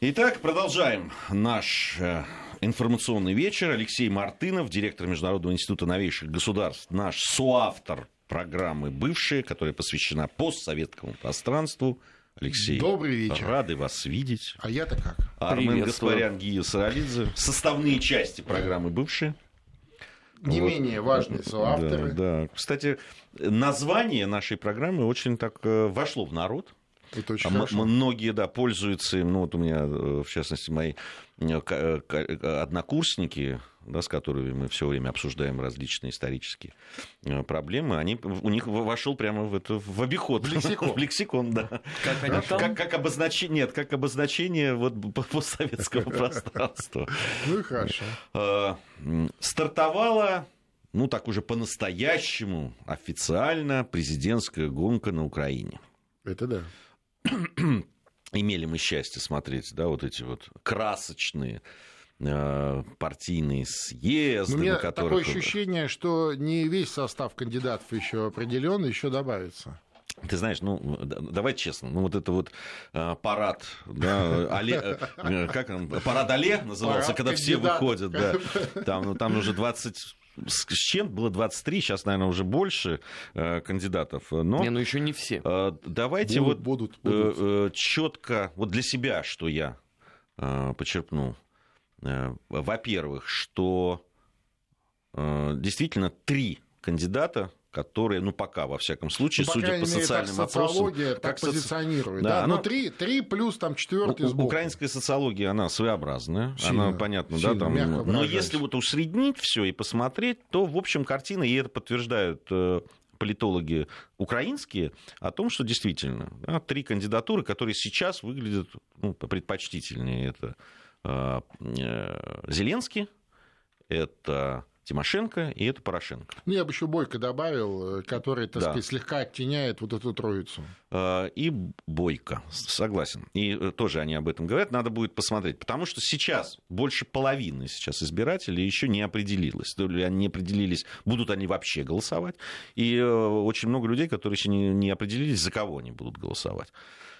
Итак, продолжаем наш э, информационный вечер. Алексей Мартынов, директор Международного института новейших государств, наш соавтор программы «Бывшие», которая посвящена постсоветскому пространству. Алексей, Добрый вечер. рады вас видеть. А я-то как? Армен Гаспарян, Гия Саралидзе. Составные части программы «Бывшие». Не Вот. менее важные соавторы. Да, да. Кстати, название нашей программы очень так э, вошло в народ. Это очень А хорошо. многие, да, пользуются им. Ну, вот у меня, э, в частности, мои э, э, однокурсники, да, с которыми мы все время обсуждаем различные исторические проблемы, они, у них вошел прямо в, это, в обиход. В лексикон. В лексикон, да. Как они там? Как, как обозначение, нет, как обозначение вот по- постсоветского пространства. Ну и хорошо. Стартовала, ну так уже по-настоящему, официально президентская гонка на Украине Это да. имели мы счастье смотреть, да, вот эти вот красочные э, партийные съезды, Но у меня на которых... такое ощущение, что не весь состав кандидатов еще определен, еще добавится. Ты знаешь, ну, давай честно, ну, вот это вот э, парад, да, Але, э, как он, парад Але назывался, Парад когда все кандидатов. выходят, да, там, ну, там уже 20 с с чем было 23, сейчас, наверное, уже больше э, кандидатов, но... Не, ну еще не все. Э, Давайте Будут, вот будут, будут. четко, вот для себя, что я э, почерпнул. Э, Во-первых, что э, действительно три кандидата, которые, ну пока, во всяком случае, Ну, судя по мере, социальным так опросам... социология так как позиционирует. Да, Да, оно- Но три, три плюс там четвертый сбоку. Украинская социология, она своеобразная, Сильно, она понятно, сильно, да, там. мягко Но если вот усреднить все и посмотреть, то в общем картина, и это подтверждают э, политологи украинские, о том, что действительно да, три кандидатуры, которые сейчас выглядят ну, предпочтительнее, это э, э, Зеленский, это Тимошенко и это Порошенко. Ну, я бы еще Бойко добавил, э, который, так Да. сказать, слегка оттеняет вот эту троицу. Э, и Бойко, согласен. И э, тоже они об этом говорят, надо будет посмотреть. Потому что сейчас больше половины сейчас избирателей еще не определилось. То ли они не определились, будут они вообще голосовать. И очень много людей, которые еще не, не определились, за кого они будут голосовать.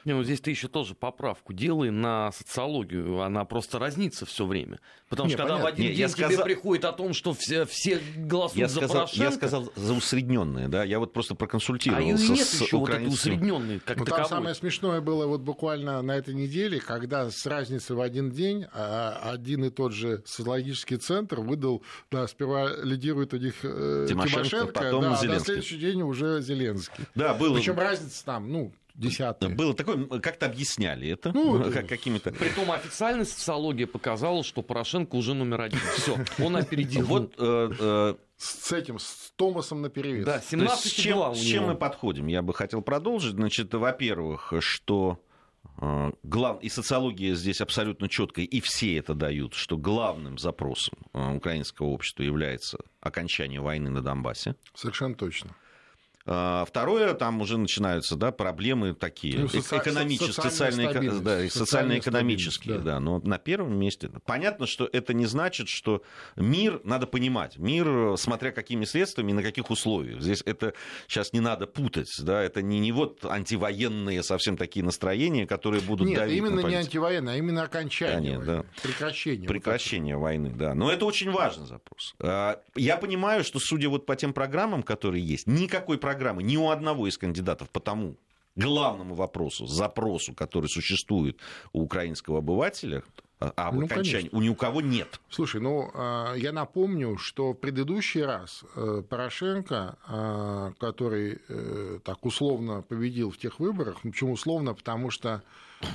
Не, ну здесь ты еще тоже поправку делай на социологию, она просто разнится все время. Потому Не, что когда в понятно. один Не, день я тебе сказал- приходит о том, что все, все голосуют Я за сказал, Порошенко, я сказал за усредненные, да, я вот просто а проконсультировался нет с еще вот усредненной, как Ну, там самое смешное было вот буквально на этой неделе, когда с разницей в один день а, один и тот же социологический центр выдал, да, сперва лидирует у них э, Тимошенко, Тимошенко, потом да, а на Зеленский. следующий день уже Зеленский. Да, было, Причем разница там, ну, десятая. было такое, как-то объясняли это, Ну, как, какими-то... Притом официальная социология показала, что Порошенко уже номер один. Все, он опередил. Вот э, э, С этим, с Томасом наперевес. Да, То есть 17 с чем, с чем мы подходим? Я бы хотел продолжить. Значит, во-первых, что э, глав... и социология здесь абсолютно четкая, и все это дают, что главным запросом украинского общества является окончание войны на Донбассе. Совершенно точно. А, Второе, там уже начинаются да, проблемы такие, Ну, соци- экономические, социальная социально-эко- стабильность. да, социально-экономические, Социальная да. но на первом месте. Понятно, что это не значит, что мир, надо понимать, мир, смотря какими средствами и на каких условиях. Здесь это сейчас не надо путать, да, это не, не вот антивоенные совсем такие настроения, которые будут Нет, давить именно не политику. антивоенное, а именно окончание. Конечно, войны, Прекращение. Прекращение войны, да. Но это очень важный запрос. А, Я понимаю, что, судя вот по тем программам, которые есть, никакой программы ни у одного из кандидатов по тому главному вопросу, запросу, который существует у украинского обывателя, а- об Ну, окончании, у ни у кого нет. Слушай, ну, а, я напомню, что в предыдущий раз э, Порошенко, а, который э, так условно победил в тех выборах, ну, почему условно, потому что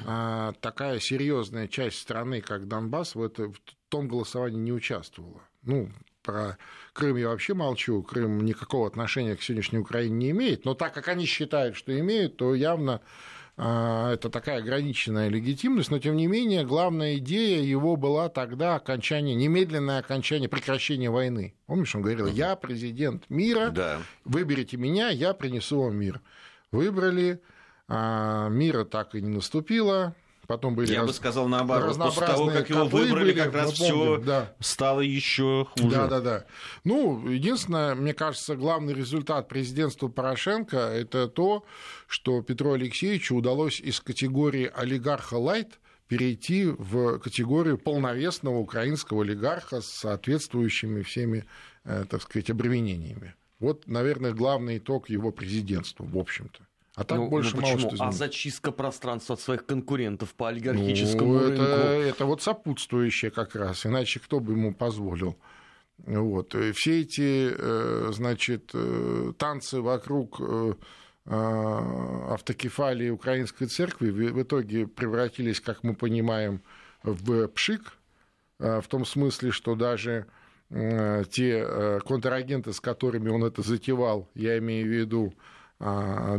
а, такая серьезная часть страны, как Донбасс, в, это, в том голосовании не участвовала. Ну, про Крым я вообще молчу, Крым никакого отношения к сегодняшней Украине не имеет, но так как они считают, что имеют, то явно а, это такая ограниченная легитимность, но тем не менее главная идея его была тогда окончание, немедленное окончание, прекращение войны. Помнишь, он говорил, я президент мира, Да. выберите меня, я принесу вам мир. Выбрали, а, мира так и не наступило, потом были Я бы раз- сказал наоборот. После того, как его выбрали, были, как раз все да. стало еще хуже. Да, да, да. Ну, единственное, мне кажется, главный результат президентства Порошенко это то, что Петру Алексеевичу удалось из категории олигарха лайт перейти в категорию полновесного украинского олигарха с соответствующими всеми, э, так сказать, обременениями. Вот, наверное, главный итог его президентства, в общем-то. А так ну, больше ну мало что изменится. А зачистка пространства от своих конкурентов по олигархическому ну, рынку? Это, это вот сопутствующее как раз, иначе кто бы ему позволил. Вот. И все эти, э, значит, э, танцы вокруг э, автокефалии Украинской церкви в итоге превратились, как мы понимаем, в пшик, в том смысле, что даже те контрагенты, с которыми он это затевал, я имею в виду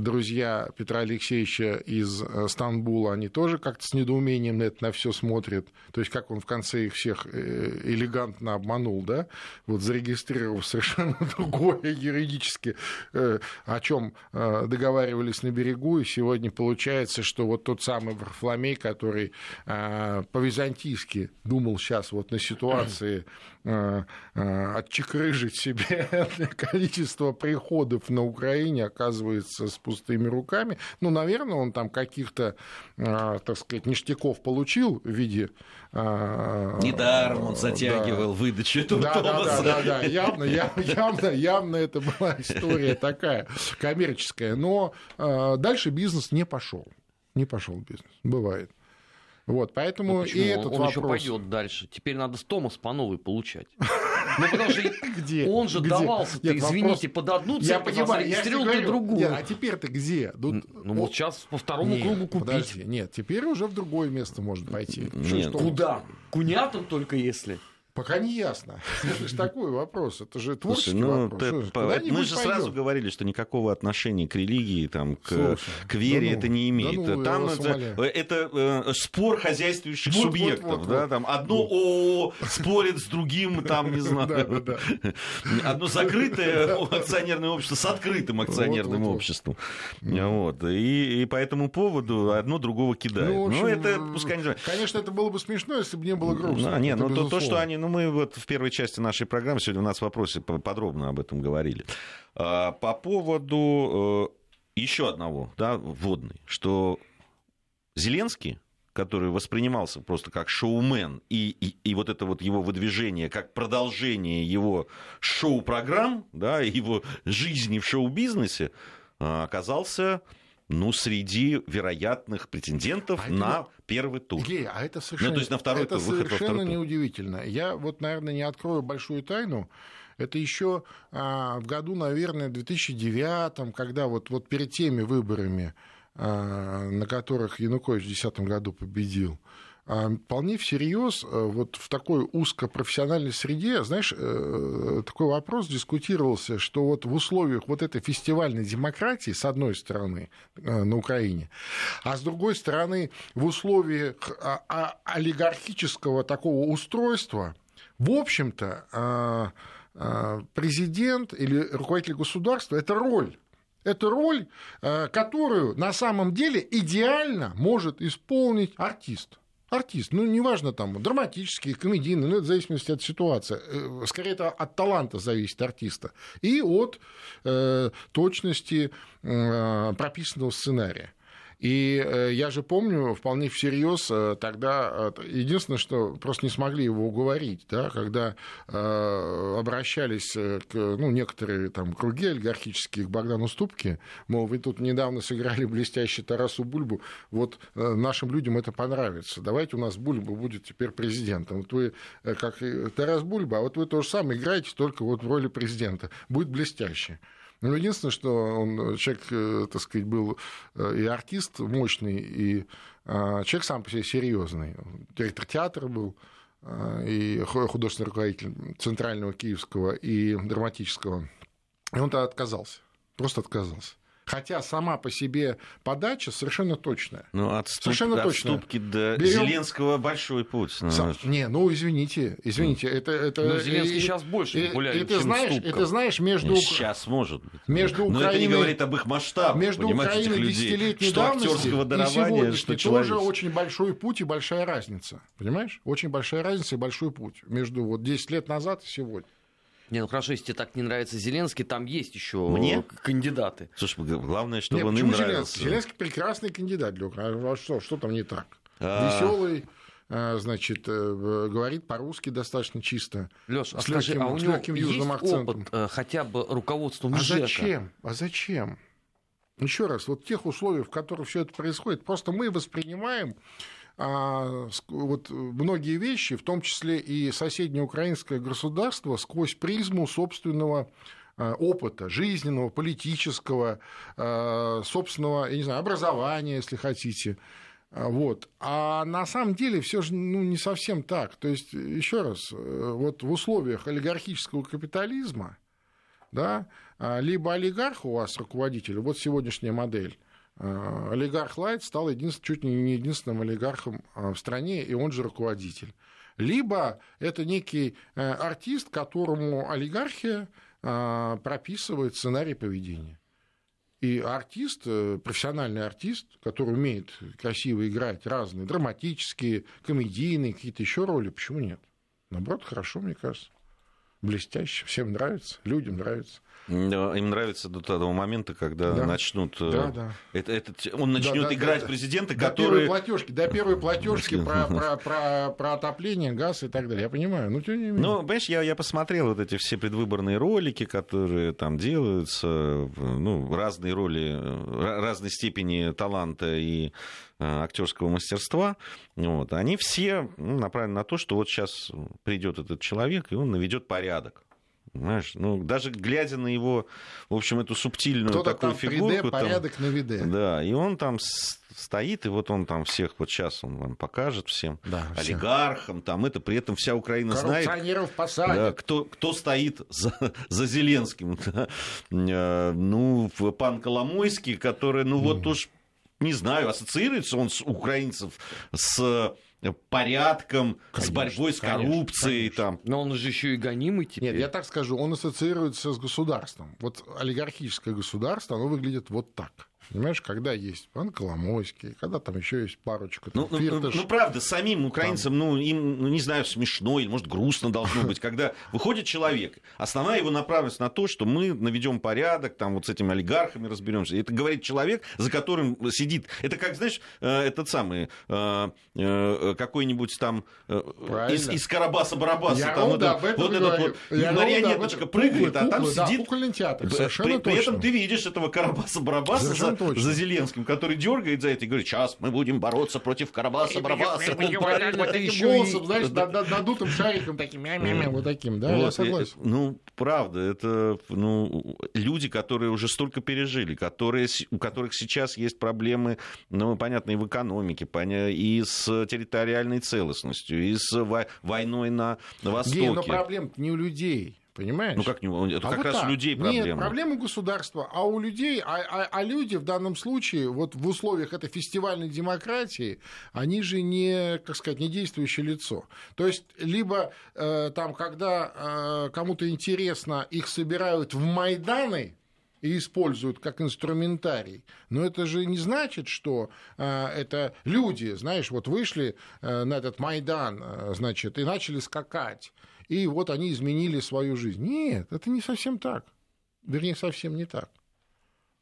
друзья Петра Алексеевича из э, Стамбула, они тоже как-то с недоумением на это на все смотрят. То есть, как он в конце их всех э, элегантно обманул, да, вот зарегистрировав совершенно другое юридически, э, о чем договаривались на берегу, и сегодня получается, что вот тот самый Варфломей, который по-византийски думал сейчас вот на ситуации отчекрыжить себе количество приходов на Украине, оказывается, оказывается с пустыми руками. Ну, наверное, он там каких-то, а, так сказать, ништяков получил в виде... А, Недаром он затягивал да. выдачу этого да, Томаса. Да, да, да, да, явно, явно, явно это была история такая коммерческая. Но а, дальше бизнес не пошел. Не пошел бизнес. Бывает. Вот, поэтому ну, и этот он вопрос... еще пойдет дальше. Теперь надо с Томас по новой получать. Ну, потому что где? он же давался, Нет, извините, под одну церковь, я понимаю, а я другую. Нет, а теперь-то где? Тут... Ну, вот сейчас по второму нет, кругу купить. Подожди, нет, теперь уже в другое место может пойти. Нет. Что, Куда? Кунятам только если. Пока не ясно. Это же такой вопрос. Это же творческий Слушай, ну, вопрос. Ты, мы же пойдем? сразу говорили, что никакого отношения к религии, там, к, Слушай, к вере да ну, это не имеет. Да ну, там это, это э, спор хозяйствующих вот, субъектов. Вот, вот, да, там, одно вот. ООО спорит с другим, там, не знаю. Одно закрытое акционерное общество с открытым акционерным обществом. Вот. И, и по этому поводу одно другого кидает. Ну, ну это пускай не Конечно, это было бы смешно, если бы не было грустно. Нет, но то, что они ну, мы вот в первой части нашей программы сегодня у нас в вопросе подробно об этом говорили. А, по поводу э, еще одного, да, вводный, что Зеленский, который воспринимался просто как шоумен, и, и, и вот это вот его выдвижение как продолжение его шоу-программ, да, его жизни в шоу-бизнесе, а, оказался ну, среди вероятных претендентов а на первый тур. Илья, а это совершенно, ну, то есть на второй это тур, совершенно неудивительно. Я вот, наверное, не открою большую тайну. Это еще а, в году, наверное, 2009, когда вот, вот перед теми выборами, а, на которых Янукович в 2010 году победил, вполне всерьез э, вот в такой узкопрофессиональной среде, знаешь, э, такой вопрос дискутировался, что вот в условиях вот этой фестивальной демократии, с одной стороны, э, на Украине, а с другой стороны, в условиях а, а, олигархического такого устройства, в общем-то, президент или руководитель государства – это роль. Это роль, которую на самом деле идеально может исполнить артист артист, ну, неважно, там, драматический, комедийный, ну, это в зависимости от ситуации. Э, скорее, это от таланта зависит артиста. И от э, точности э, прописанного сценария. И э, я же помню вполне всерьез э, тогда, э, единственное, что просто не смогли его уговорить, да, когда обращались к, ну, некоторые там круги олигархические к Богдану Ступке, мол, вы тут недавно сыграли блестящий Тарасу Бульбу, вот нашим людям это понравится, давайте у нас Бульба будет теперь президентом. Вот вы как Тарас Бульба, а вот вы то же самое играете, только вот в роли президента. Будет блестяще. Ну, единственное, что он, человек, э, так сказать, был э, и артист мощный, и а, человек сам по себе серьезный. Директор театра был, а, и художественный руководитель Центрального Киевского и драматического. И он тогда отказался, просто отказался. Хотя сама по себе подача совершенно точная. Ну, от, ступ, совершенно от точная. ступки до Берем... Зеленского большой путь. Ну, Сам... Не, ну извините, извините, это... это... Ну, Зеленский и, сейчас больше популярен, и, ты знаешь, ступка. Это знаешь, между... Сейчас может быть. Между Украиной... Но это не говорит об их масштабах, Между Украиной десятилетней давности и сегодняшней тоже очень большой путь и большая разница. Понимаешь? Очень большая разница и большой путь между вот 10 лет назад и сегодня. Не, ну хорошо, если тебе так не нравится Зеленский, там есть еще Мне? кандидаты. Слушай, главное, чтобы Нет, он им нравился. Зеленский? Зеленский прекрасный кандидат Украины. А что, что там не так? веселый, а, значит, э, говорит по-русски достаточно чисто. Леш, а скажи, легким, а у него есть акцентом. опыт э, хотя бы руководством а зачем? А зачем? Еще раз, вот тех условиях, в которых все это происходит, просто мы воспринимаем а, вот многие вещи, в том числе и соседнее украинское государство, сквозь призму собственного а, опыта жизненного, политического, а, собственного, я не знаю, образования, если хотите. А, вот. А на самом деле все же ну, не совсем так. То есть, еще раз, э, вот в условиях олигархического капитализма, да, а, либо олигарх у вас руководитель, вот сегодняшняя модель, а, олигарх Лайт стал чуть не единственным олигархом в стране, и он же руководитель. Либо это некий э, артист, которому олигархия прописывает сценарий поведения. И артист, э, профессиональный артист, который умеет красиво играть разные драматические, комедийные, какие-то еще роли, почему нет? Наоборот, хорошо, мне кажется. Блестяще, всем нравится, людям нравится. Им нравится до того момента, когда да. начнут... Э, да, да. Это, это, он начнет да, да, играть да, президента, до который... Первой платежки, до первой платежки про, про, про, про отопление, газ и так далее. Я понимаю, но тем не менее. Ну, понимаешь, я, я посмотрел вот эти все предвыборные ролики, которые там делаются, ну, разные роли, разной степени таланта и э, актерского мастерства, вот, они все ну, направлены на то, что вот сейчас придет этот человек, и он наведет порядок. Понимаешь? Ну, даже глядя на его, в общем, эту субтильную Кто-то такую там фигурку. 3D, порядок на виде. Да, и он там стоит, и вот он там всех, вот сейчас он вам покажет всем, да, олигархам, там это, при этом вся Украина знает, да, кто, кто стоит за, за Зеленским. Да. Э, ну, пан Коломойский, который, ну вот уж, не знаю, ассоциируется он с украинцев с порядком, конечно, с борьбой с коррупцией. Конечно. Там. Но он же еще и гонимый теперь. Нет, я так скажу, он ассоциируется с государством. Вот олигархическое государство, оно выглядит вот так. Понимаешь, когда есть пан Коломойский, когда там еще есть парочка. Там, ну, ну, ну, правда, самим украинцам, там... ну, им, ну, не знаю, смешно или, может, грустно должно быть, когда выходит человек. Основная его направленность на то, что мы наведем порядок, там вот с этими олигархами разберемся. Это говорит человек, за которым сидит. Это как, знаешь, э, этот самый э, э, какой-нибудь там из, из Карабаса-Барабаса. Я там, вот, вот этот вот марионеточка прыгает, а там сидит... театр, при, при этом ты видишь этого Карабаса-Барабаса точно. за Зеленским, который дергает за это и говорит, сейчас мы будем бороться против Карабаса, Барабаса. Вот таким голосом, знаешь, надутым шариком таким, вот таким, да, я согласен. Ну, правда, это ну, люди, которые уже столько пережили, которые, у которых сейчас есть проблемы, ну, понятно, и в экономике, и с территориальной целостностью, и с войной на Востоке. Гей, но проблем не у людей. Понимаешь? Ну как не Это а как вот раз так. у людей проблема. Нет, проблема государства, а у людей, а, а, а люди в данном случае, вот в условиях этой фестивальной демократии, они же не, как сказать, не действующее лицо. То есть, либо э, там, когда э, кому-то интересно, их собирают в Майданы, и используют как инструментарий. Но это же не значит, что э, это люди, знаешь, вот вышли э, на этот Майдан, э, значит, и начали скакать и вот они изменили свою жизнь. Нет, это не совсем так. Вернее, совсем не так.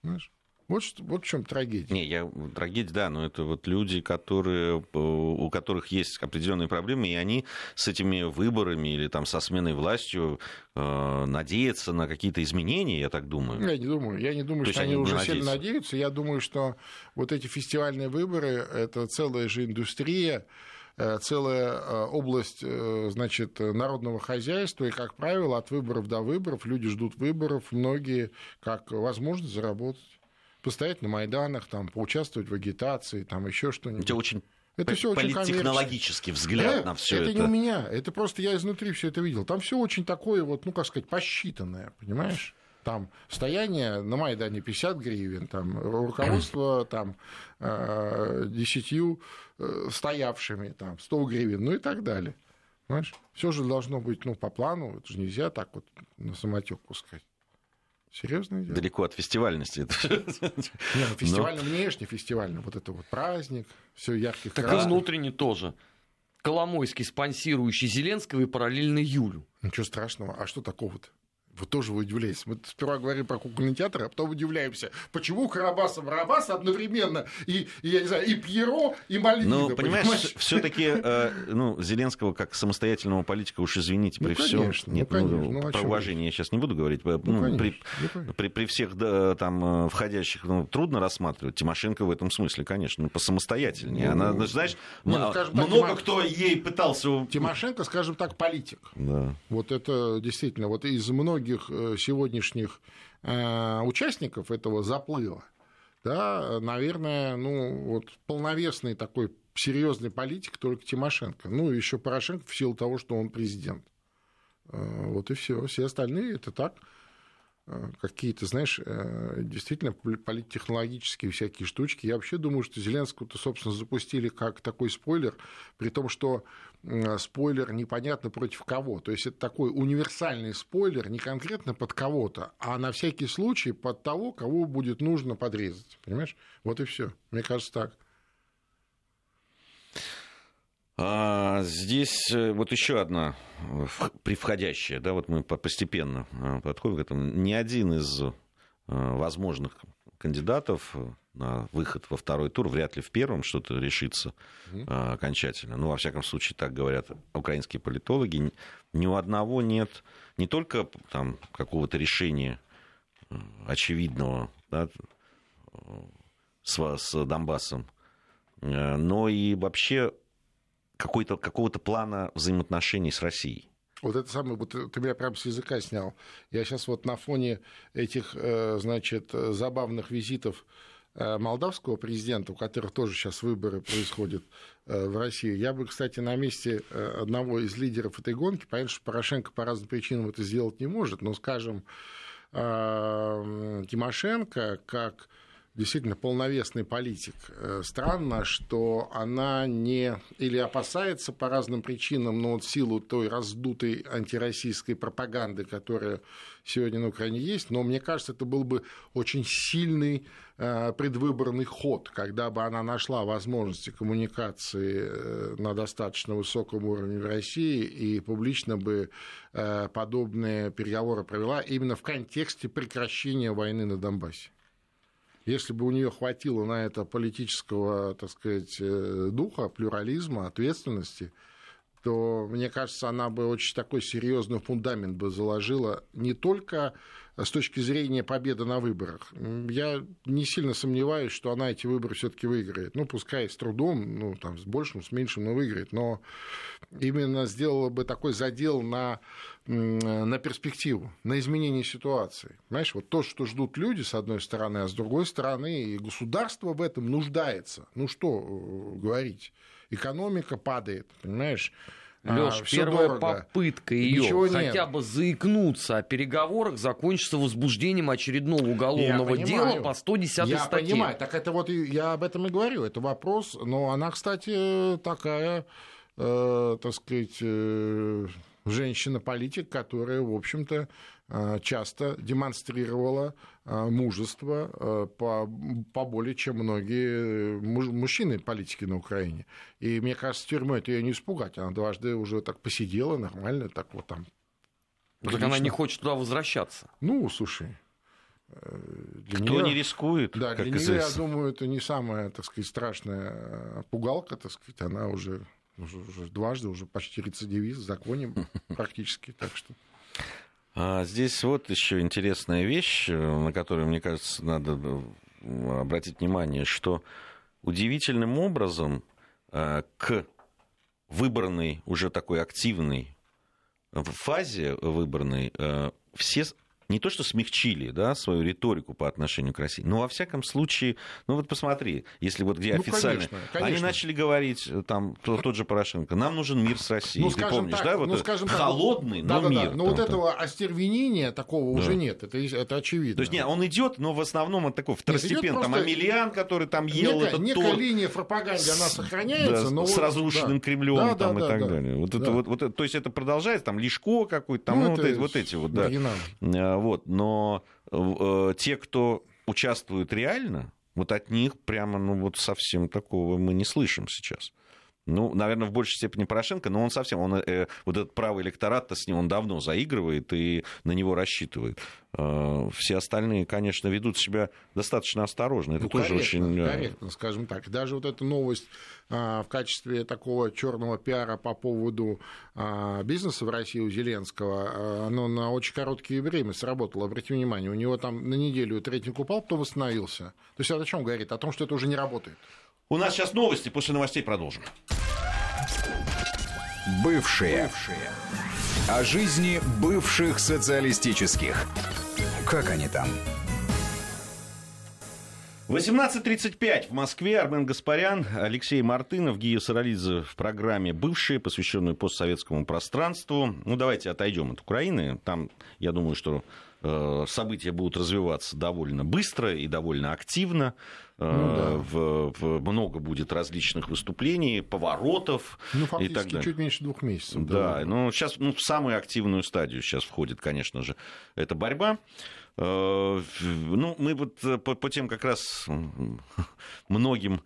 Знаешь? Вот, вот в чем трагедия. Не, я, трагедия, да, но это вот люди, которые, у которых есть определенные проблемы, и они с этими выборами или там со сменой властью э, надеются на какие-то изменения, я так думаю. Я не думаю. Я не думаю, То что они, они уже надеются. сильно надеются. Я думаю, что вот эти фестивальные выборы – это целая же индустрия, Э, целая э, область э, значит, народного хозяйства, и, как правило, от выборов до выборов люди ждут выборов, многие как возможность заработать постоять на Майданах, там, поучаствовать в агитации, там еще что-нибудь. Это очень это все очень политтехнологический взгляд э, на все это. Это не у меня, это просто я изнутри все это видел. Там все очень такое вот, ну как сказать, посчитанное, понимаешь? Там стояние на Майдане 50 гривен, там руководство там э, десятью э, стоявшими, там 100 гривен, ну и так далее. Понимаешь? Все же должно быть ну, по плану, это же нельзя так вот на самотек пускать. Серьезное дело. Далеко от фестивальности. Не, ну фестивально, Но... внешне фестивально. Вот это вот праздник, все ярких Так красных. и внутренне тоже. Коломойский, спонсирующий Зеленского и параллельно Юлю. Ничего страшного. А что такого-то? Вы тоже удивляетесь. Мы сперва говорим про кукольный театр, а потом удивляемся, почему Карабаса Барабас одновременно и, и, я не знаю, и Пьеро, и Мальвина. Ну, понимаешь, понимаешь? все таки э, ну, Зеленского как самостоятельного политика, уж извините, при ну, всем... Ну, Нет, ну, конечно, ну, ну, про уважение я сейчас не буду говорить. Ну, ну, конечно, при, ну, при, при всех да, там э, входящих ну, трудно рассматривать. Тимошенко в этом смысле, конечно, посамостоятельнее. Ну, Она, знаешь, ну, много так, кто ей пытался... Тимошенко, скажем так, политик. Да. Вот это действительно, вот из многих многих э, сегодняшних э, участников этого заплыва, да, наверное, ну, вот полновесный такой серьезный политик только Тимошенко. Ну, еще Порошенко в силу того, что он президент. Э, вот и все. Все остальные это так. Э, какие-то, знаешь, э, действительно политтехнологические всякие штучки. Я вообще думаю, что Зеленского-то, собственно, запустили как такой спойлер, при том, что спойлер непонятно против кого. То есть это такой универсальный спойлер не конкретно под кого-то, а на всякий случай под того, кого будет нужно подрезать. Понимаешь? Вот и все. Мне кажется, так. А здесь э, вот еще одна превходящая, да, вот мы постепенно э, подходим к этому. Ни один из э, возможных кандидатов на выход во второй тур, вряд ли в первом что-то решится mm окончательно. Ну, во всяком случае, так говорят украинские политологи. Ни у одного нет не только там какого-то решения очевидного да, с, с Донбассом, но и вообще какой-то, какого-то плана взаимоотношений с Россией. Вот это самое, вот ты меня прямо с языка снял. Я сейчас вот на фоне этих, э, значит, забавных визитов э, молдавского президента, у которых тоже сейчас выборы происходят э, в России. Я бы, кстати, на месте одного из лидеров этой гонки, понятно, что Порошенко по разным причинам это сделать не может, но, скажем, Тимошенко, как действительно полновесный политик. Э, странно, что она не или опасается по разным причинам, но вот в силу той раздутой антироссийской пропаганды, которая сегодня на Украине есть, но мне кажется, это был бы очень сильный э, предвыборный ход, когда бы она нашла возможности коммуникации э, на достаточно высоком уровне в России и публично бы подобные переговоры провела именно в контексте прекращения войны на Донбассе если бы у нее хватило на это политического, так сказать, э, духа, плюрализма, ответственности, то, мне кажется, она бы очень такой серьезный фундамент бы заложила не только с точки зрения победы на выборах. Я не сильно сомневаюсь, что она эти выборы все-таки выиграет. Ну, пускай с трудом, ну, там, с большим, с меньшим, но выиграет. Но именно сделала бы такой задел на, на перспективу, на изменение ситуации. Понимаешь, вот то, что ждут люди, с одной стороны, а с другой стороны, и государство в этом нуждается. Ну, что э, говорить? Экономика падает, понимаешь? Леш, а, первая дорого. попытка ее хотя бы заикнуться о переговорах закончится возбуждением очередного уголовного дела по 110 я статье. Я понимаю, так это вот я об этом и говорю, это вопрос, но она, кстати, такая, э, так сказать, э, женщина-политик, которая, в общем-то, э, часто демонстрировала мужество э, по, по более чем многие мужчины политики на Украине. И мне кажется, тюрьмой это ее не испугать. Она дважды уже так посидела нормально, так вот там. Ну, так она не хочет туда возвращаться. Ну, слушай, для Кто неё, не рискует, да, как для нее, я думаю, это не самая, так сказать, страшная пугалка, так сказать, она уже уже, уже дважды, уже почти рецидивист, в законе практически, так что... А здесь вот еще интересная вещь, на которую, мне кажется, надо э, обратить внимание, что удивительным образом э, к выбранной, уже такой активной фазе выбранной, э, все не то что смягчили да, свою риторику по отношению к России, но во всяком случае, ну вот посмотри, если вот где ну, официально, конечно, конечно. они начали говорить, там тот же Порошенко, нам нужен мир с Россией, ну, ты помнишь, так, да, вот ну, скажем холодный, так, но да, мир. Да, да. Но вот этого остервенения такого да. уже нет, это, это очевидно. То есть нет, он идет, но в основном он такой второстепенный, там Амельян, который там ел некая, этот некая торт. линия пропаганды, она сохраняется, да, но с вот, разрушенным да. Кремлем да, там да, и так да, далее. Вот да. это вот, вот, то есть это продолжается, там Лешко какой-то, там ну, ну, вот, эти, вот эти вот, да. Вот, но Э, те, кто участвует реально, вот от них прямо, ну вот совсем такого мы не слышим сейчас. Ну, наверное, в большей степени Порошенко, но он совсем, он, э, вот этот правый электорат-то с ним он давно заигрывает и на него рассчитывает. Э, все остальные, конечно, ведут себя достаточно осторожно. Это ну, тоже корректно, очень... Э, корректно, скажем так. Даже вот эта новость а, в качестве такого черного пиара по поводу а, бизнеса в России у Зеленского, а, оно на очень короткое время сработало. Обратите внимание, у него там на неделю рейтинг упал, потом восстановился. То есть это о чем говорит? О том, что это уже не работает. У нас сейчас новости, после новостей продолжим. Бывшие. Бывшие. О жизни бывших социалистических. Как они там? 18.35 в Москве. Армен Гаспарян, Алексей Мартынов, Гия Саралидзе в программе «Бывшие», посвященной постсоветскому пространству. Ну, давайте отойдем от Украины. Там, я думаю, что э, события будут развиваться довольно быстро и довольно активно. Э, ну, да. в, в, много будет различных выступлений, поворотов ну, и так далее. чуть меньше двух месяцев. Да, да. ну сейчас ну, в самую активную стадию сейчас входит, конечно же, эта борьба. Э, ну, мы вот э, по, по тем как раз многим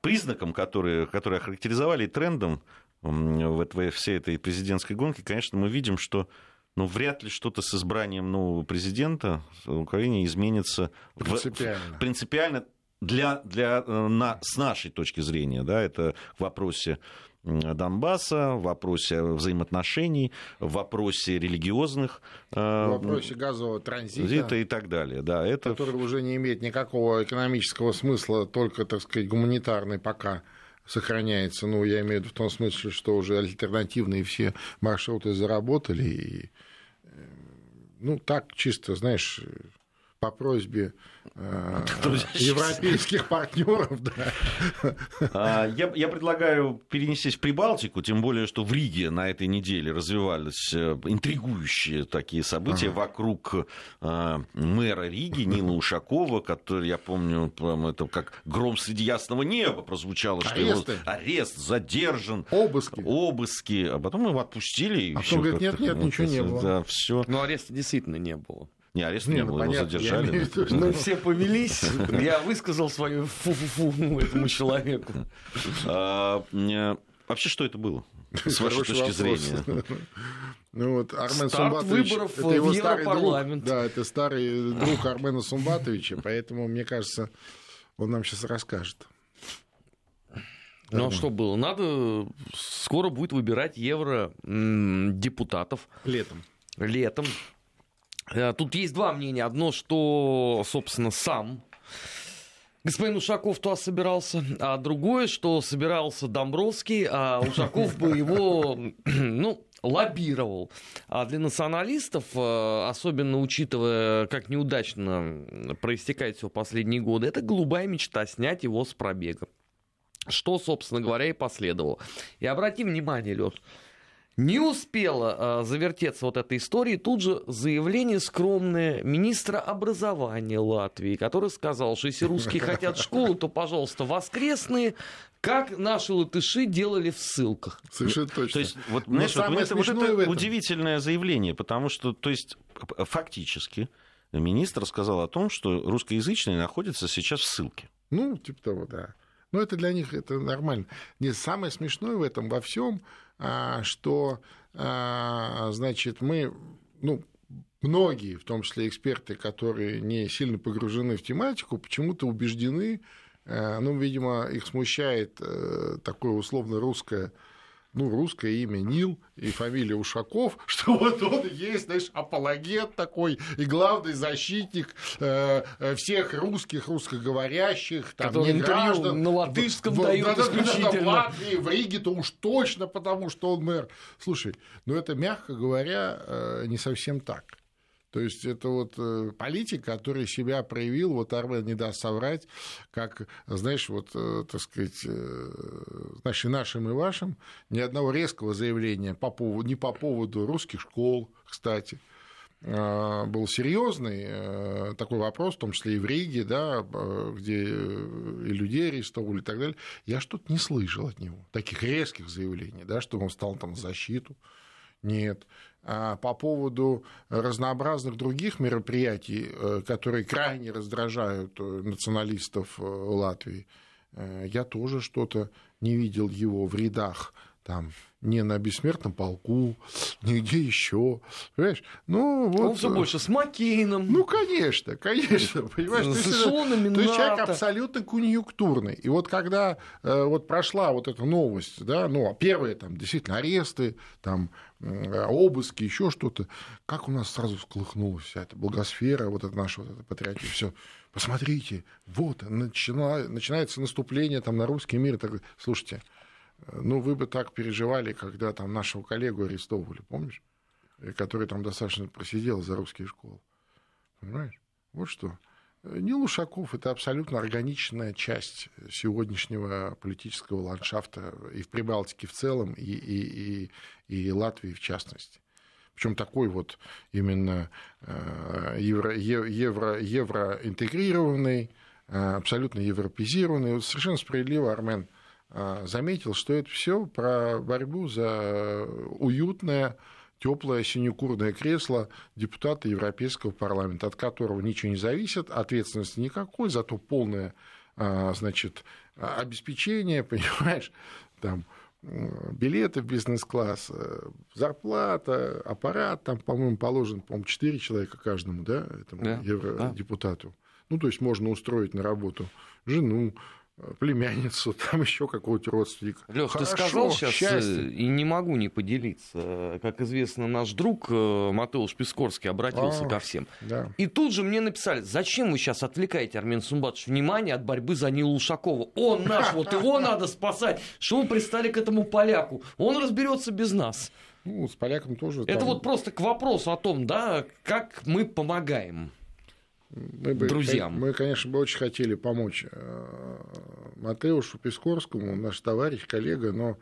признакам, которые, которые охарактеризовали трендом в этой, всей этой президентской гонке, конечно, мы видим, что ну, вряд ли что-то с избранием нового президента в Украине изменится принципиально. В, принципиально для, для, э, на, с нашей точки зрения. Да, это в вопросе Донбасса, в вопросе взаимоотношений, в вопросе религиозных... Э, в вопросе газового транзита. И так далее, да. Это... Который уже не имеет никакого экономического смысла, только, так сказать, гуманитарный пока сохраняется. Ну, я имею в виду в том смысле, что уже альтернативные все маршруты заработали. И, э, ну, так чисто, знаешь, по просьбе э, европейских партнеров. Да. А, я, я предлагаю перенестись в Прибалтику, тем более, что в Риге на этой неделе развивались э, интригующие такие события ага. вокруг а, мэра Риги Нила Ушакова, который, я помню, это как гром среди ясного неба прозвучало, что Аресты. его арест задержан. Обыски. Обыски. А потом его отпустили. А потом говорит, нет, нет, ничего не было. Да, все. Но ареста действительно не было. Не, арест не, не было, ну, его задержали. Мы все повелись. Я высказал свою фу-фу-фу этому человеку. А, вообще, что это было? С вашей точки зрения. Ну вот Армен Старт Сумбатович, выборов это его старый друг, да, это старый друг Армена Сумбатовича, поэтому мне кажется, он нам сейчас расскажет. Ну а что было? Надо скоро будет выбирать евро депутатов. Летом. Летом. Э, тут есть два мнения. Одно, что, собственно, сам господин Ушаков туда собирался, а другое, что собирался Домбровский, а Ушаков бы его, ну, лоббировал. А для националистов, э, особенно учитывая, как неудачно проистекает все последние годы, это голубая мечта снять его с пробега. Что, собственно говоря, и последовало. И обрати внимание, Лёш, не успела э, завертеться вот эта история, тут же заявление скромное министра образования Латвии, который сказал, что если русские хотят школу, то, пожалуйста, воскресные, как наши латыши делали в ссылках. Совершенно точно. То есть, вот, знаешь, вот, это, вот это удивительное заявление, потому что, то есть, фактически, министр сказал о том, что русскоязычные находятся сейчас в ссылке. Ну, типа того, да. Но это для них это нормально. Не самое смешное в этом во всем а, что, а, значит, мы, ну, многие, в том числе эксперты, которые не сильно погружены в тематику, почему-то убеждены, э, ну, видимо, их смущает э, такое условно русское ну, русское имя Нил и фамилия Ушаков, что вот он есть, знаешь, апологет такой и главный защитник э, э всех русских, русскоговорящих, там, Который не граждан. на латышском в, дают в, исключительно. В Латвии, в Риге-то уж точно, потому что он мэр. Слушай, ну это, мягко говоря, э, не совсем так. То есть это вот э, политик, который себя проявил, вот Армен не даст соврать, как, знаешь, вот, э, так сказать, э, знаешь, и нашим, и вашим, ни одного резкого заявления по поводу, не по поводу русских школ, кстати, был серьезный такой вопрос, в том числе и в Риге, да, где и людей арестовывали и так далее. Я что-то не слышал от него, таких резких заявлений, да, что он стал там в защиту. Нет. А по поводу разнообразных других мероприятий, э, которые крайне раздражают э, националистов э, Латвии, я тоже что-то не видел его в рядах там не на бессмертном полку, нигде еще. Понимаешь? Ну, вот... Он все больше с Маккейном. Ну, конечно, конечно. Понимаешь? С то, есть, эшелонами то есть человек абсолютно конъюнктурный. И вот когда э, вот прошла вот эта новость, да, ну, первые там действительно аресты, там э, обыски, еще что-то, как у нас сразу всколыхнулась вся эта благосфера, вот это наше вот это патриотизм, все. Посмотрите, вот начина- начинается наступление там на русский мир. Так, слушайте, ну, вы бы так переживали, когда там нашего коллегу арестовывали, помнишь? И Который там достаточно просидел за русские школы. Понимаешь? Вот что. Нил Ушаков – это абсолютно органичная часть сегодняшнего политического ландшафта и в Прибалтике в целом, и, и, и, и Латвии в частности. Причем такой вот именно э, евро, евро, евроинтегрированный, э, абсолютно европезированный. Вот совершенно справедливо Армен э, заметил, что это все про борьбу за уютное, теплое синекурное кресло депутата Европейского парламента, от которого ничего не зависит, ответственности никакой, зато полное значит, обеспечение, понимаешь, там, билеты в бизнес-класс, зарплата, аппарат, там, по-моему, положен, по-моему, 4 человека каждому, да, этому Да, евродепутату. Да. Ну, то есть можно устроить на работу жену, племянницу, там еще какого-то родственника. Лех, ты сказал сейчас, счастье. и не могу не поделиться. Как известно, наш друг Матеуш Пискорский обратился а, ко всем. Да. И тут же мне написали, зачем вы сейчас отвлекаете, Армен Сумбатович, внимание от борьбы за Нила Ушакова? Он наш, вот его надо спасать. Что вы пристали к этому поляку? Он разберется без нас. Ну, с поляком тоже. Это там... вот просто к вопросу о том, да, как мы помогаем мы бы, друзьям. Мы, конечно, бы очень хотели помочь Матеушу Пискорскому, наш товарищ, коллега, но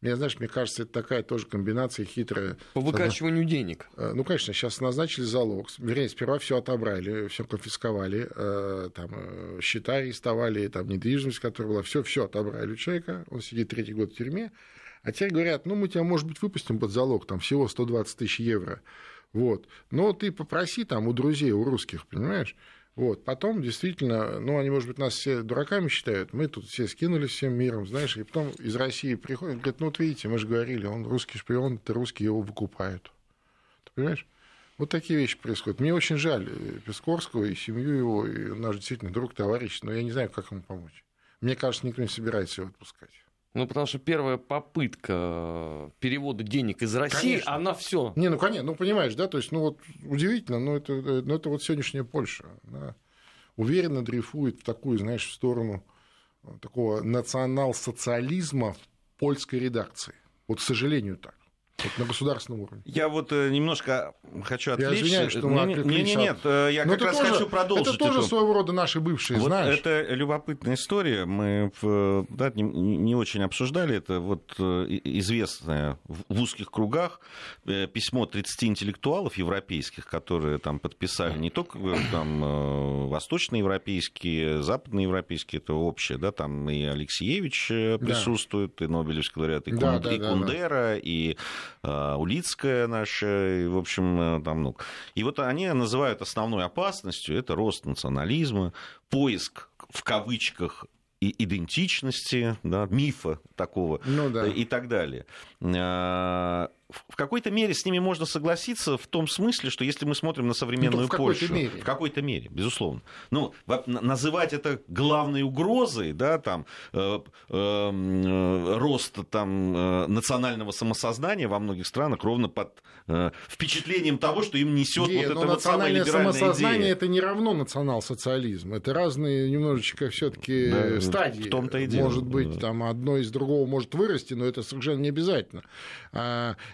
мне, знаешь, мне кажется, это такая тоже комбинация хитрая. По выкачиванию денег. Ну, конечно, сейчас назначили залог. Вернее, сперва все отобрали, все конфисковали, там, счета арестовали, там, недвижимость, которая была, все, все отобрали у человека. Он сидит третий год в тюрьме. А теперь говорят, ну, мы тебя, может быть, выпустим под залог, там, всего 120 тысяч евро. Вот. Но ты попроси там у друзей, у русских, понимаешь? Вот. Потом действительно, ну, они, может быть, нас все дураками считают, мы тут все скинули всем миром, знаешь, и потом из России приходят, говорят, ну, вот видите, мы же говорили, он русский шпион, это русские его выкупают. Ты понимаешь? Вот такие вещи происходят. Мне очень жаль Пескорского и семью его, и наш действительно друг, товарищ, но я не знаю, как ему помочь. Мне кажется, никто не собирается его отпускать. Ну, потому что первая попытка перевода денег из России, конечно. она все. Не, ну конечно, ну понимаешь, да, то есть, ну вот удивительно, но это, ну, это вот сегодняшняя Польша, да, уверенно дрейфует в такую, знаешь, в сторону такого национал-социализма в польской редакции. Вот, к сожалению, так. Вот на государственном уровне. Я вот немножко хочу отвлечься. Я извиняюсь, что мы не, не, не, нет, я Но как раз тоже, хочу продолжить. Это тоже эту... своего рода наши бывшие, вот знаешь. Это любопытная история. Мы в, да, не, не очень обсуждали это. Вот известное в узких кругах письмо 30 интеллектуалов европейских, которые там подписали не только там, восточноевропейские, западноевропейские, это общее, да, там и Алексеевич присутствует, да. и Нобелевский лауреат, и, да, Кунд, да, и Кундера, и Улицкая наша, в общем, там, ну. И вот они называют основной опасностью это рост национализма, поиск в кавычках идентичности, да, мифа такого ну, да. и так далее в какой-то мере с ними можно согласиться в том смысле, что если мы смотрим на современную ну, в Польшу, мере. в какой-то мере, безусловно. Ну, называть это главной угрозой, да, там, э, э, роста там, э, национального самосознания во многих странах ровно под э, впечатлением того, что им несет вот но это вот самое либеральное самосознание идея. это не равно национал-социализм. Это разные немножечко все-таки Да, стадии. в том-то и дело. Может быть, Да. там одно из другого может вырасти, но это совершенно не обязательно.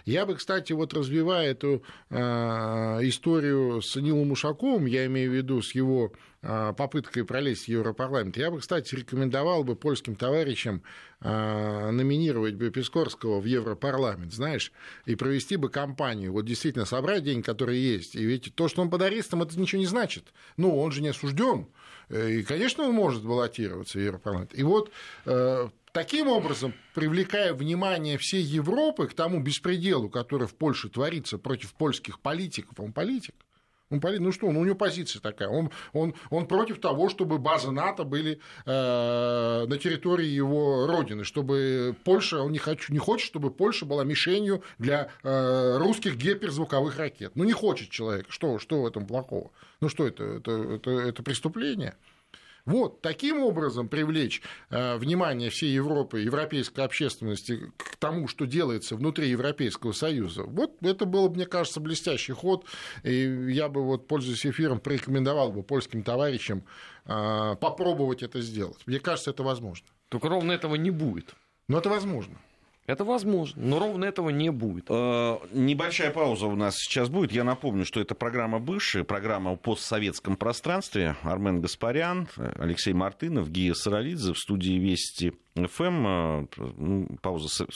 Я бы, кстати, вот развивая эту а, историю с Нилом Ушаковым, я имею в виду с его попыткой пролезть в Европарламент, я бы, кстати, рекомендовал бы польским товарищам а, номинировать бы Пискорского в Европарламент, знаешь, и провести бы кампанию, вот действительно собрать деньги, которые есть. И ведь то, что он под арестом, это ничего не значит. Ну, он же не осужден. И, конечно, он может баллотироваться в Европарламент. И вот э, таким образом, привлекая внимание всей Европы к тому беспределу, который в Польше творится против польских политиков, он политик, Он, ну что, ну у него позиция такая. Он, он, он против того, чтобы базы НАТО были э, на территории его родины, чтобы Польша, он не, хочу, не хочет, чтобы Польша была мишенью для э, русских гиперзвуковых ракет. Ну не хочет человек. Что, что в этом плохого? Ну что это? Это, это, это преступление? Вот таким образом привлечь э, внимание всей Европы, европейской общественности к тому, что делается внутри Европейского Союза. Вот это было, мне кажется, блестящий ход. И я бы, вот, пользуясь эфиром, порекомендовал бы польским товарищам э, попробовать это сделать. Мне кажется, это возможно. Только ровно этого не будет. Но это возможно. Это возможно, но ровно этого не будет. Э, небольшая пауза у нас сейчас будет. Я напомню, что это программа «Бывшая», программа о постсоветском пространстве. Армен Гаспарян, Алексей Мартынов, Гия Саралидзе в студии Вести ФМ. Э, ну, пауза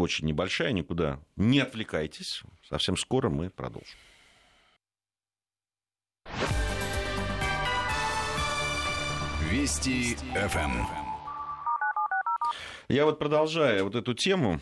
очень небольшая, никуда не отвлекайтесь. Совсем скоро мы продолжим. Вести ФМ. Я вот продолжаю вот эту тему,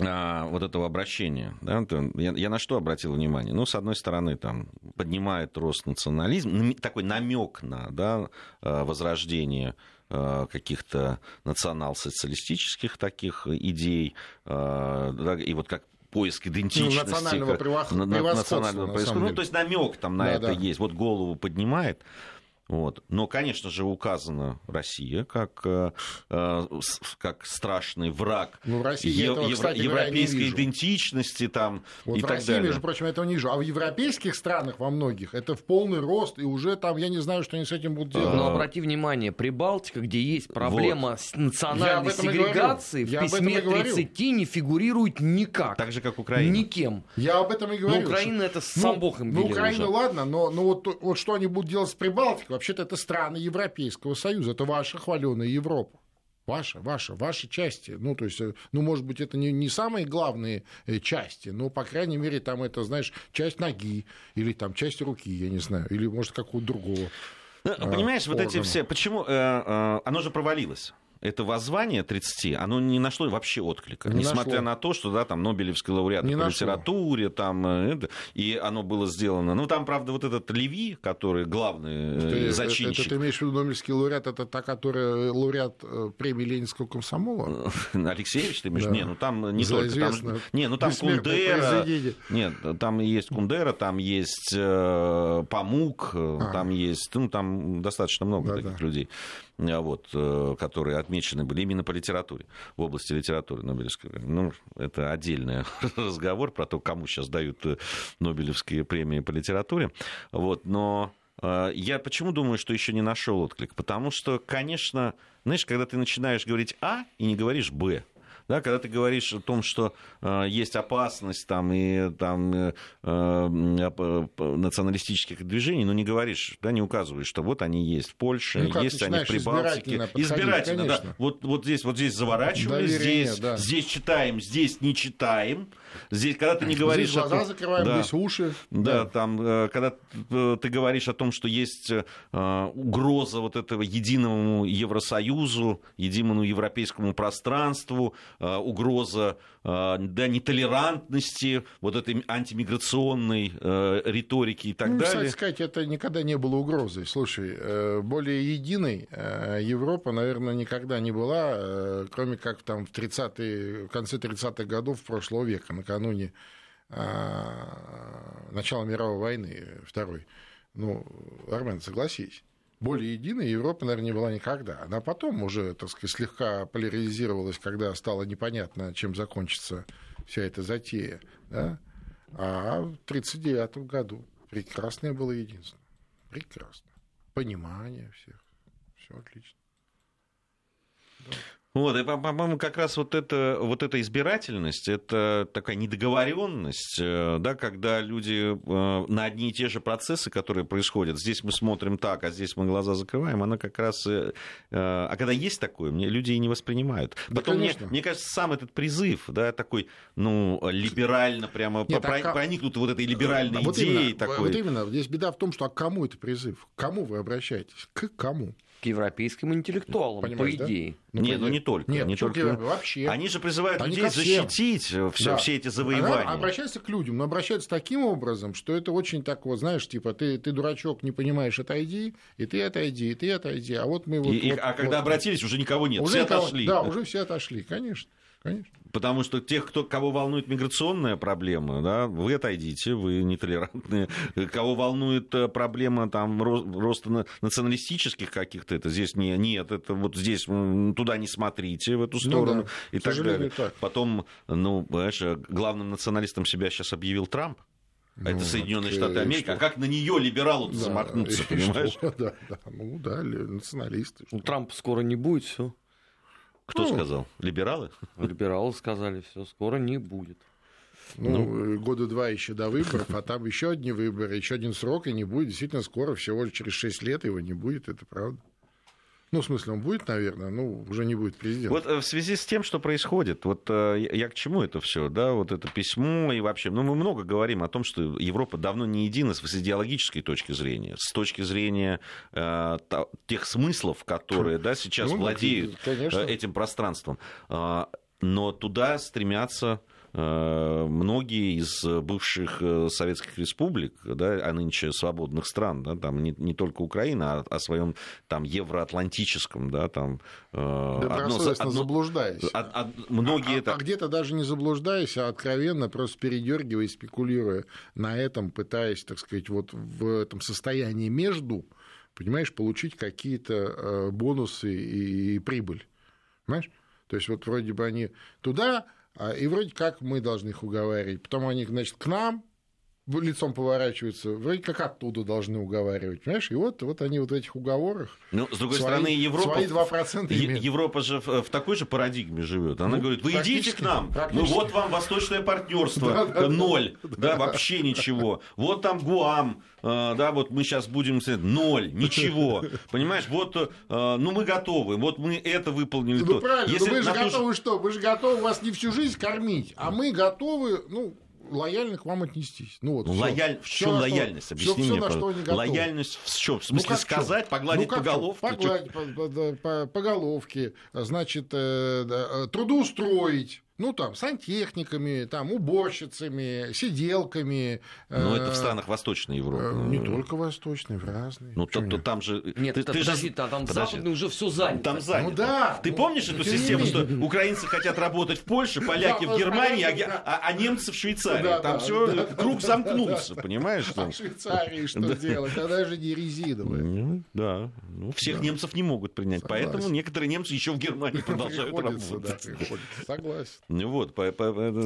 а, вот этого обращения, да, я, я на что обратил внимание? Ну, с одной стороны, там поднимает рост национализм, такой намек на да, а, возрождение а, каких-то национал-социалистических таких идей, да, и вот как поиск идентичности. Ну, национального превосходства. Национального превосходства. Ну, то есть намек там на да, это да. есть. Вот голову поднимает. Вот. Но, конечно же, указана Россия как, э, э, как страшный враг ну, в России е- этого, кстати, европейской идентичности там, вот и в так России, далее. между прочим, этого не вижу. А в европейских странах во многих это в полный рост, и уже там, я не знаю, что они с этим будут делать. Но обрати внимание, Прибалтика, где есть проблема вот. с национальной сегрегацией, в письме 30 не фигурирует никак. Так же, как Украина. Никем. Я об этом и говорю. Но Украина это сам ну, Бог им Ну, Украина, уже. ладно, но, но вот, вот что они будут делать с Прибалтикой, вообще-то это страны Европейского Союза, это ваша хваленая Европа. Ваша, ваша, ваши части. Ну, то есть, э, ну, может быть, это не, не самые главные э, части, но, по крайней мере, там это, знаешь, часть ноги или там часть руки, я не знаю, или, может, какого-то другого. Ну, понимаешь, органа. вот эти все... Почему? Э, э, оно же провалилось это воззвание 30, оно не нашло вообще отклика. Не несмотря нашло. на то, что да, там Нобелевский лауреат не по нашло. литературе, там, э, это, и оно было сделано. Ну, там, правда, вот этот Леви, который главный ты, э, зачинщик. Это, это ты имеешь в виду Нобелевский лауреат, это та, которая лауреат э, премии Ленинского комсомола? Алексеевич, ты имеешь? Да. Не, ну там не только. Там, не, ну там Кундера. Нет, там есть Кундера, там есть э, Памук, а. там есть, ну, там достаточно много да, таких да. людей. А вот, э, которые отмечены были именно по литературе, в области литературы Нобелевской. Ну, это отдельный разговор про то, кому сейчас дают э, Нобелевские премии по литературе. Вот, но э, я почему думаю, что еще не нашел отклик? Потому что, конечно, знаешь, когда ты начинаешь говорить А и не говоришь Б, да, когда ты говоришь о том, что э, есть опасность там, и там, э, э, националистических движений, но не говоришь, да, не указываешь, что вот они есть в Польше, ну, есть они в Прибалтике. Избирательно, избирательно да. Вот, вот, здесь, вот здесь заворачивали, здесь, да. здесь читаем, здесь не читаем. Здесь, когда ты не говоришь... Здесь глаза том, закрываем, да, здесь уши. Да, да, там, э, когда э, ты говоришь о том, что есть э, угроза вот этого единому Евросоюзу, единому европейскому пространству, угроза да, нетолерантности, вот этой антимиграционной риторики и так ну, далее. Кстати сказать, это никогда не было угрозой. Слушай, более единой Европа, наверное, никогда не была, кроме как там в, 30 в конце 30-х годов прошлого века накануне начала мировой войны, второй. Ну, Армен, согласись. Более единой Европа, наверное, не была никогда. Она потом уже, так сказать, слегка поляризировалась, когда стало непонятно, чем закончится вся эта затея. Да? А в 1939 году прекрасное было единство. Прекрасно. Понимание всех. Все отлично. Да. Вот, и, по-моему, как раз вот, это, вот эта избирательность, это такая недоговоренность, э, да, когда люди э, на одни и те же процессы, которые происходят, здесь мы смотрим так, а здесь мы глаза закрываем, она как раз... Э, а когда есть такое, мне люди и не воспринимают. Да, Потом, мне, мне кажется, сам этот призыв, да, такой, ну, либерально прямо Нет, про, а... проникнут вот этой либеральной вот идеей. Именно, такой. Вот именно, здесь беда в том, что а к кому это призыв? К кому вы обращаетесь? К кому? к европейским интеллектуалам, Понимаешь, по да? Нет, ну не только. Нет, не только. вообще. Они же призывают Они людей защитить все, Да. все эти Она завоевания. обращается к людям, но обращается таким образом, что это очень так вот, знаешь, типа, ты, ты дурачок, не понимаешь, отойди, и ты отойди, и ты отойди, а вот мы вот... И- вот- а когда вот- обратились, уже никого нет, уже все никого- отошли. Да, уже все отошли, конечно, конечно. Потому что тех, кто, кого волнует миграционная проблема, да, вы отойдите, вы нетолерантные. Кого волнует э, проблема там, ро- роста на- националистических каких-то, это здесь не, нет, это вот здесь туда не смотрите, в эту сторону Ну да, и к так далее. так. Потом, ну, понимаешь, э, главным националистом себя сейчас объявил Трамп. А это Ну, Соединенные так, Штаты Америки. что? А как на нее либералу Да, замахнуться, понимаешь? что? Да, да, ну да, ли- националисты. У Трампа скоро не будет, все. Кто Ну. сказал? Либералы? Либералы сказали, все, скоро не будет. Ну, э, года два еще до выборов, а там еще одни выборы, еще один срок, и не будет. Действительно, скоро, всего лишь через 6 лет его не будет, это правда. Ну, в смысле, он будет, наверное, ну, уже не будет президента. Вот э, в связи с тем, что происходит, вот э, я к чему это все, да, вот это письмо и вообще, ну, мы много говорим о том, что Европа давно не едина с идеологической точки зрения, с точки зрения э, тех смыслов, которые, да, сейчас Ну, владеют конечно. э, этим пространством. А, Но туда стремятся многие из бывших э, советских республик, да, а нынче свободных стран, да, там не, не только Украина, а о своем там евроатлантическом, да, там э, Добросовестно одно- заблуждаясь. од- од- многие а, это а где-то даже не заблуждаясь, а откровенно просто передергивая, спекулируя на этом, пытаясь, так сказать, вот в этом состоянии между, понимаешь, получить какие-то э, бонусы и, и прибыль. Понимаешь? То есть вот вроде бы они туда, а, и вроде как мы должны их уговаривать. Потом они, значит, к нам лицом поворачиваются, вроде как оттуда должны уговаривать, понимаешь? И вот, вот они вот в этих уговорах Ну, с другой свои- стороны, Европа, свои 2% Е- имеют. Европа же в, в такой же парадигме живет. Она Ну, говорит, вы идите к нам, ну вот вам восточное партнерство, ноль, да, вообще ничего. Вот там Гуам, э, да, вот мы сейчас будем, ноль, ничего. Понимаешь, вот, э, ну мы готовы, вот мы это выполнили. Ну правильно, Если но вы же готовы что? Вы же готовы вас не всю жизнь кормить, а мы готовы, ну, лояльно к вам отнестись. Ну, вот, Ну, всё. лояль... В Всё, чем что- лояльность? всё- Объясни всё, мне, что пожалуйста. готовы. Лояльность в чем? В Ну, смысле чём? сказать, погладить Ну, по головке? Погладить по, по- по- по головке, значит, э, э, трудоустроить. Ну, там, сантехниками, там, уборщицами, сиделками. Ну, это э, в странах Восточной Европы. э, Не только восточные, в разные. Ну, то, то там же... Нет, ты- это- ты же- подожди, а там подожди. западный уже все занято. Там занято. Ну да. Ты Ну, помнишь эту тем не систему, что украинцы хотят работать в Польше, поляки в Германии, а, а- а немцы в Швейцарии? Да, Там да, все да, круг да, замкнулся, понимаешь? А в Швейцарии что делать? Она же не резиновая. Ну, Да, ну, всех немцев не могут принять, поэтому некоторые немцы еще в Германии продолжают работать. Согласен. Ну вот, по- по-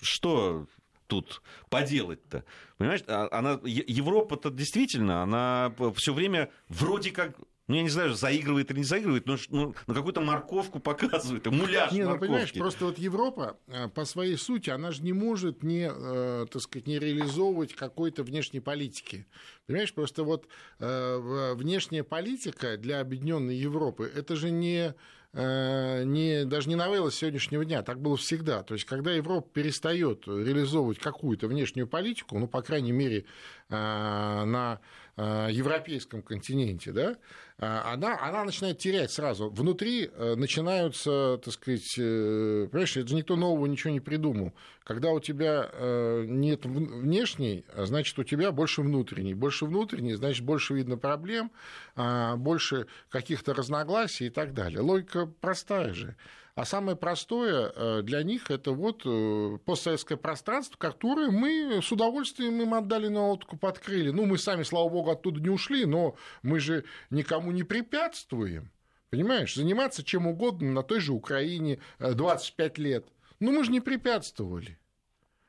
что тут поделать-то? Понимаешь, а- она, Европа-то действительно, она все время вроде как ну, я не знаю, заигрывает или не заигрывает, но ну, ну, какую-то морковку показывает, муляж Не, ну морковки. понимаешь, просто вот Европа э, по своей сути, она же не может не, э, так сказать, не реализовывать какой-то внешней политики. Понимаешь, просто вот э, внешняя политика для объединенной Европы это же не не, даже не новелла сегодняшнего дня, так было всегда. То есть, когда Европа перестает реализовывать какую-то внешнюю политику, ну, по крайней мере, э, на э, европейском континенте, да, э, она, она начинает терять сразу. Внутри э, начинаются, так сказать, э, понимаешь, это же никто нового ничего не придумал. Когда у тебя э, нет внешней, а значит, у тебя больше внутренней. Больше внутренней, значит, больше видно проблем, а, больше каких-то разногласий и так далее. Логика простая же. А самое простое э, для них это вот э, постсоветское пространство, которое мы с удовольствием им отдали на откуп, открыли. Ну, мы сами, слава богу, оттуда не ушли, но мы же никому не препятствуем. Понимаешь, заниматься чем угодно на той же Украине э, 25 лет. Ну, мы же не препятствовали.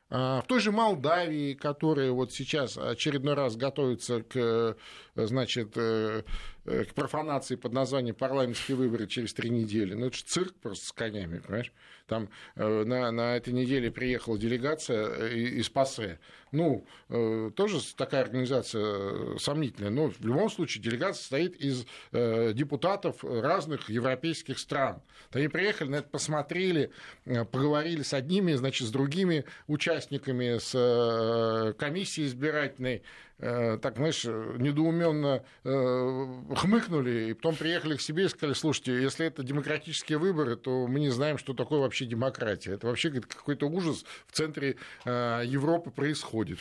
А В той же Молдавии, которая вот сейчас очередной раз готовится к, э, значит, э, э, к профанации под названием парламентские выборы через три недели. Ну, это же цирк просто с конями, понимаешь? Там э, на, на этой неделе приехала делегация э, из ПАСЕ. Ну, э, тоже такая организация э, сомнительная, но в любом случае делегация состоит из э, депутатов разных европейских стран. Они приехали, на это посмотрели, э, поговорили с одними, значит, с другими участниками, с э, комиссией избирательной. Э, так, знаешь, недоуменно э, хмыкнули, и потом приехали к себе и сказали, слушайте, если это демократические выборы, то мы не знаем, что такое вообще демократия. Это вообще какой-то ужас в центре э, Европы происходит.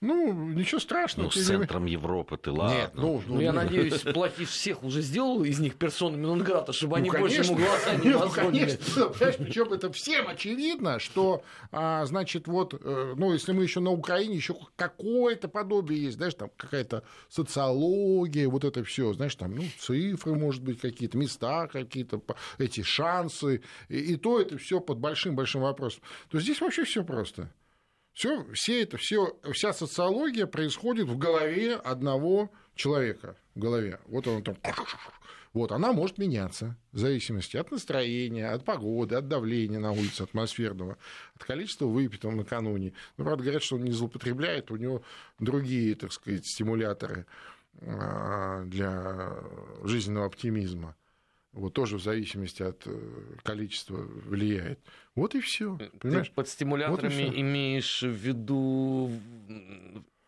Ну, ничего страшного. Ну, с центром Европы ты ладно. Нет, ну, ну, ну, я надеюсь, Плохиш всех уже сделал из них персонами Нонграта, чтобы ну, они конечно, больше ему глаза не ну, конечно, причем это всем очевидно, что, а, значит, вот, э, ну, если мы еще на Украине, еще какое-то подобие есть, знаешь, там какая-то социология, вот это все, знаешь, там, ну, цифры, может быть, какие-то места какие-то, эти шансы, и, и то это все под большим-большим вопросом. То здесь вообще все просто. Все, все это, все, вся социология происходит в голове одного человека. В голове. Вот он там. Вот, она может меняться в зависимости от настроения, от погоды, от давления на улице атмосферного, от количества выпитого накануне. Ну, правда, говорят, что он не злоупотребляет, у него другие, так сказать, стимуляторы а, для жизненного оптимизма вот тоже в зависимости от э, количества влияет. Вот и все. Ты под стимуляторами вот имеешь в виду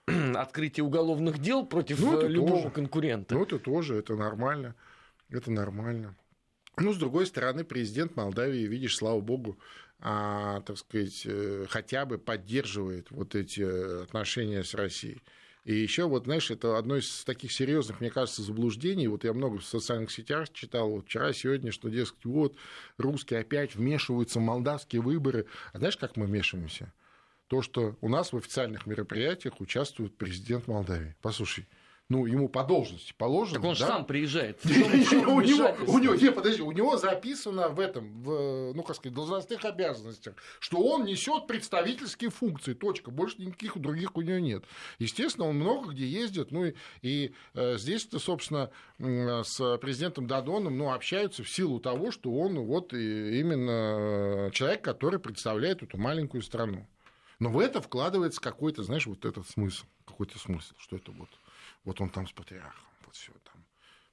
открытие уголовных дел против ну, э, любого тоже. конкурента? Ну, это тоже, это нормально. Это нормально. Ну, с другой стороны, президент Молдавии, видишь, слава богу, а, так сказать, э, хотя бы поддерживает вот эти отношения с Россией. И еще вот, знаешь, это одно из таких серьезных, мне кажется, заблуждений. Вот я много в социальных сетях читал вот вчера, сегодня, что, дескать, вот русские опять вмешиваются в молдавские выборы. А знаешь, как мы вмешиваемся? То, что у нас в официальных мероприятиях участвует президент Молдавии. Послушай, ну, ему по должности положено. Так он же да? сам приезжает. У него, у него, не, подожди, у него записано в этом, в, ну, как сказать, должностных обязанностях, что он несет представительские функции, точка, больше никаких других у него нет. Естественно, он много где ездит, ну, и, и э, здесь-то, собственно, с президентом Дадоном, ну, общаются в силу того, что он вот именно человек, который представляет эту маленькую страну. Но в это вкладывается какой-то, знаешь, вот этот смысл, какой-то смысл, что это вот вот он там с патриархом, вот все там.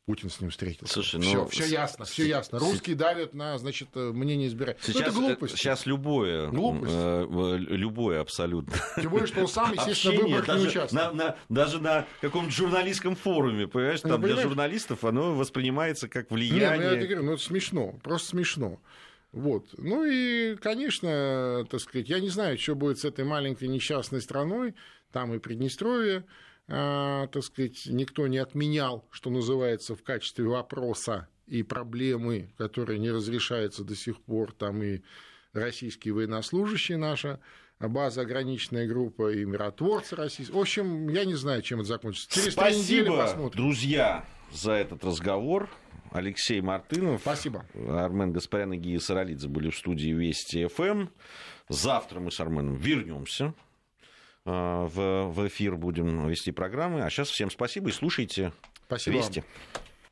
Путин с ним встретился. Слушай, все, ну, все ясно, все ясно. Русские давят на, значит, мнение избирателей. Сейчас, ну, это глупость. Сейчас любое, глупость. Э, любое абсолютно. Тем более, что он сам, естественно, в выборах не участвует. На, на, даже на каком-то журналистском форуме, понимаешь, ну, там ну, для журналистов оно воспринимается как влияние. Нет, ну, я говорю, ну, это смешно, просто смешно. Вот. Ну и, конечно, так сказать, я не знаю, что будет с этой маленькой несчастной страной, там и Приднестровье, так сказать, никто не отменял, что называется, в качестве вопроса и проблемы, которые не разрешаются до сих пор, там и российские военнослужащие наша, база ограниченная группа и миротворцы российские. В общем, я не знаю, чем это закончится. Через Спасибо, друзья, за этот разговор. Алексей Мартынов. Спасибо. Армен Гаспарян и Гия Саралидзе были в студии Вести ФМ. Завтра мы с Арменом вернемся в, в эфир будем вести программы. А сейчас всем спасибо и слушайте спасибо Вести. Вам.